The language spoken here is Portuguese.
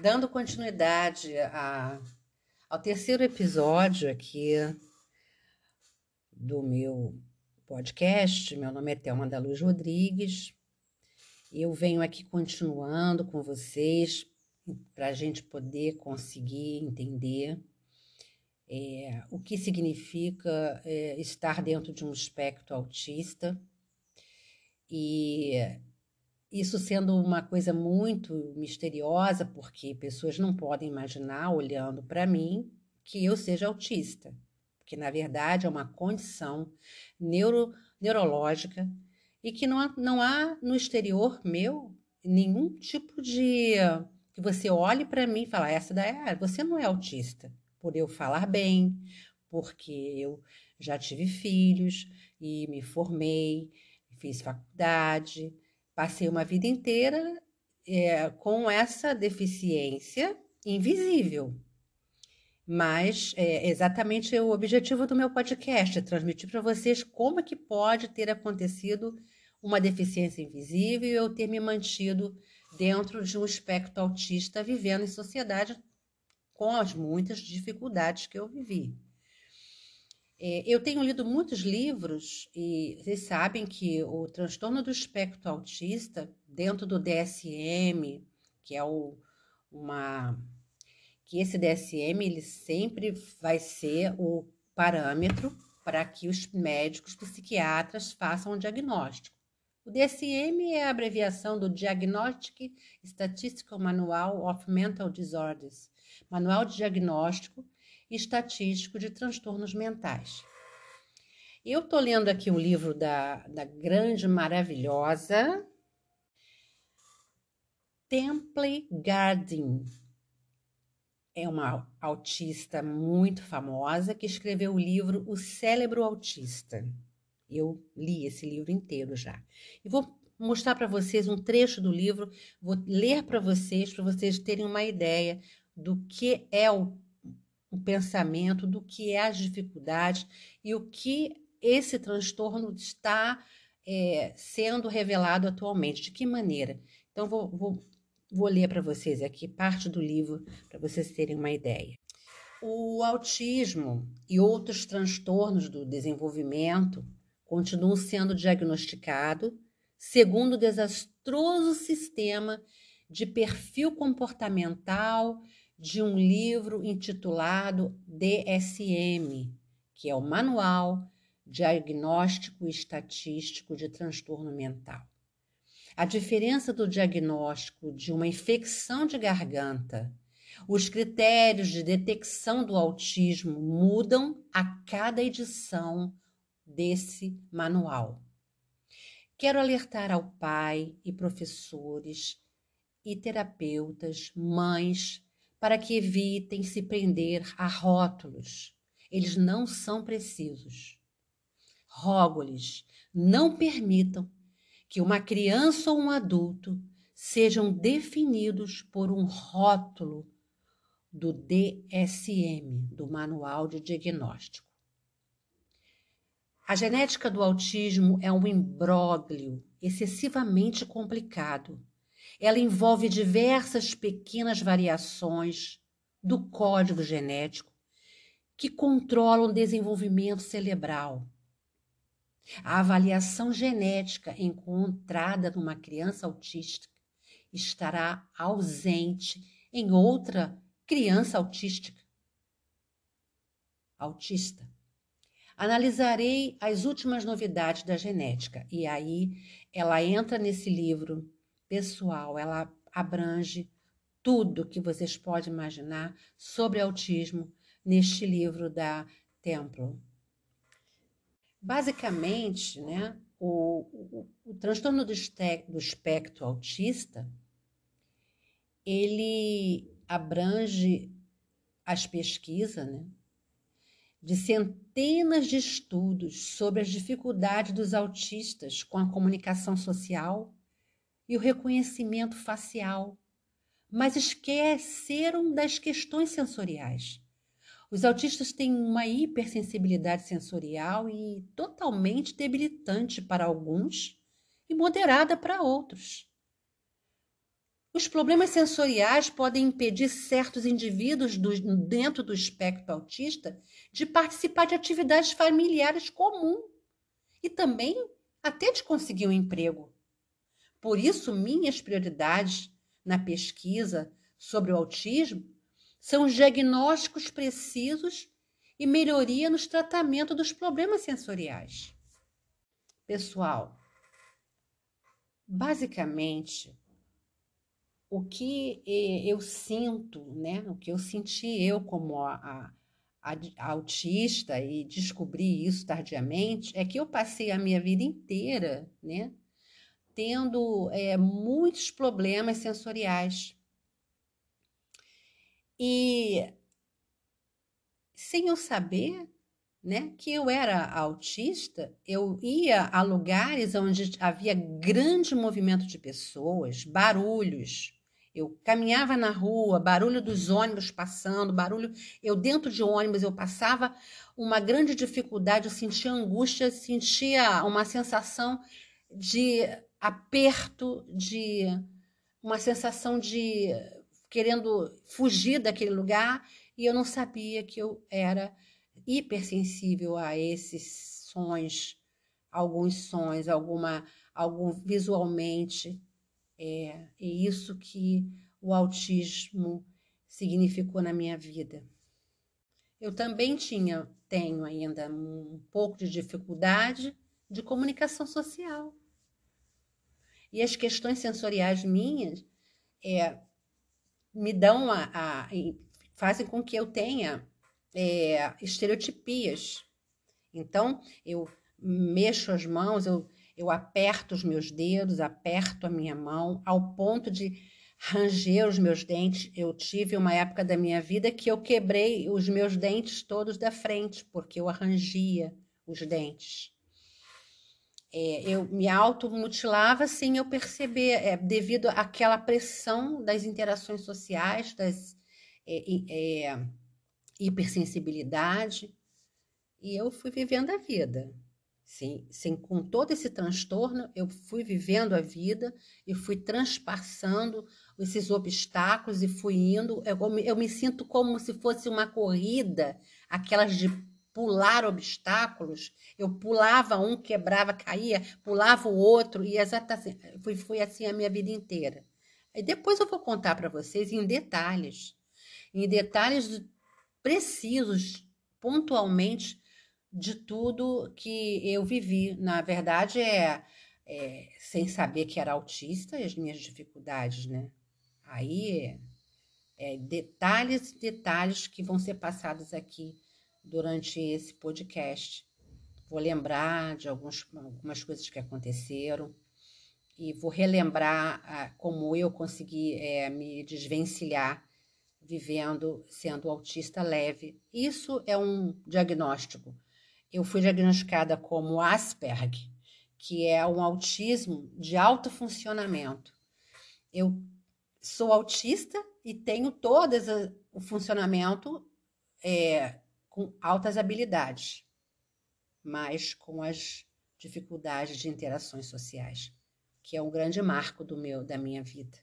dando continuidade a, ao terceiro episódio aqui do meu podcast. Meu nome é Thelma da Luz Rodrigues. Eu venho aqui continuando com vocês para a gente poder conseguir entender é, o que significa é, estar dentro de um espectro autista e isso sendo uma coisa muito misteriosa, porque pessoas não podem imaginar, olhando para mim, que eu seja autista, porque na verdade é uma condição neuro, neurológica e que não há, não há no exterior meu nenhum tipo de. que você olhe para mim e fale, essa daí, é, você não é autista, por eu falar bem, porque eu já tive filhos e me formei, fiz faculdade Passei uma vida inteira é, com essa deficiência invisível. Mas é exatamente o objetivo do meu podcast, é transmitir para vocês como é que pode ter acontecido uma deficiência invisível e eu ter me mantido dentro de um espectro autista vivendo em sociedade com as muitas dificuldades que eu vivi. É, eu tenho lido muitos livros e vocês sabem que o transtorno do espectro autista, dentro do DSM, que é o, uma. que esse DSM ele sempre vai ser o parâmetro para que os médicos psiquiatras façam o diagnóstico. O DSM é a abreviação do Diagnostic Statistical Manual of Mental Disorders, Manual de Diagnóstico estatístico de transtornos mentais. Eu estou lendo aqui o livro da, da grande, maravilhosa Temple Gardin. É uma autista muito famosa que escreveu o livro O Cérebro Autista. Eu li esse livro inteiro já. E vou mostrar para vocês um trecho do livro, vou ler para vocês, para vocês terem uma ideia do que é o o pensamento do que é as dificuldades e o que esse transtorno está é, sendo revelado atualmente, de que maneira. Então, vou, vou, vou ler para vocês aqui parte do livro para vocês terem uma ideia. O autismo e outros transtornos do desenvolvimento continuam sendo diagnosticados segundo o desastroso sistema de perfil comportamental de um livro intitulado DSM, que é o Manual Diagnóstico Estatístico de Transtorno Mental. A diferença do diagnóstico de uma infecção de garganta, os critérios de detecção do autismo mudam a cada edição desse manual. Quero alertar ao pai e professores e terapeutas, mães, para que evitem se prender a rótulos. Eles não são precisos. Rogo-lhes, não permitam que uma criança ou um adulto sejam definidos por um rótulo do DSM, do Manual de Diagnóstico. A genética do autismo é um imbróglio excessivamente complicado ela envolve diversas pequenas variações do código genético que controlam o desenvolvimento cerebral. A avaliação genética encontrada numa criança autista estará ausente em outra criança autística. Autista. Analisarei as últimas novidades da genética e aí ela entra nesse livro pessoal, ela abrange tudo que vocês podem imaginar sobre autismo neste livro da Templo. Basicamente, né, o, o, o transtorno do, do espectro autista, ele abrange as pesquisas, né, de centenas de estudos sobre as dificuldades dos autistas com a comunicação social e o reconhecimento facial, mas esqueceram das questões sensoriais. Os autistas têm uma hipersensibilidade sensorial e totalmente debilitante para alguns e moderada para outros. Os problemas sensoriais podem impedir certos indivíduos do, dentro do espectro autista de participar de atividades familiares comuns e também até de conseguir um emprego. Por isso, minhas prioridades na pesquisa sobre o autismo são os diagnósticos precisos e melhoria nos tratamentos dos problemas sensoriais. Pessoal, basicamente, o que eu sinto, né, o que eu senti eu como a, a, a, autista e descobri isso tardiamente, é que eu passei a minha vida inteira, né, tendo é, muitos problemas sensoriais. E sem eu saber, né, que eu era autista, eu ia a lugares onde havia grande movimento de pessoas, barulhos. Eu caminhava na rua, barulho dos ônibus passando, barulho. Eu dentro de ônibus eu passava uma grande dificuldade, eu sentia angústia, sentia uma sensação de aperto, de uma sensação de querendo fugir daquele lugar e eu não sabia que eu era hipersensível a esses sons, alguns sons, alguma, algum visualmente. É, é isso que o autismo significou na minha vida. Eu também tinha, tenho ainda um pouco de dificuldade de comunicação social. E as questões sensoriais minhas é, me dão a, a, fazem com que eu tenha é, estereotipias. Então, eu mexo as mãos, eu, eu aperto os meus dedos, aperto a minha mão, ao ponto de ranger os meus dentes. Eu tive uma época da minha vida que eu quebrei os meus dentes todos da frente, porque eu arrangia os dentes. É, eu me automutilava sem eu perceber, é, devido àquela pressão das interações sociais, das é, é, hipersensibilidade. E eu fui vivendo a vida. Sim, sim, com todo esse transtorno, eu fui vivendo a vida e fui transpassando esses obstáculos e fui indo. Eu, eu me sinto como se fosse uma corrida, aquelas de pular obstáculos. Eu pulava um, quebrava, caía, pulava o outro, e exatamente assim, foi, foi assim a minha vida inteira. E depois eu vou contar para vocês em detalhes em detalhes precisos, pontualmente, de tudo que eu vivi. Na verdade, é, é sem saber que era autista e as minhas dificuldades, né? Aí é, é detalhes e detalhes que vão ser passados aqui durante esse podcast. Vou lembrar de alguns, algumas coisas que aconteceram e vou relembrar ah, como eu consegui é, me desvencilhar vivendo sendo autista leve. Isso é um diagnóstico. Eu fui diagnosticada como Asperger, que é um autismo de alto funcionamento. Eu sou autista e tenho todo o funcionamento é, com altas habilidades, mas com as dificuldades de interações sociais, que é um grande marco do meu da minha vida.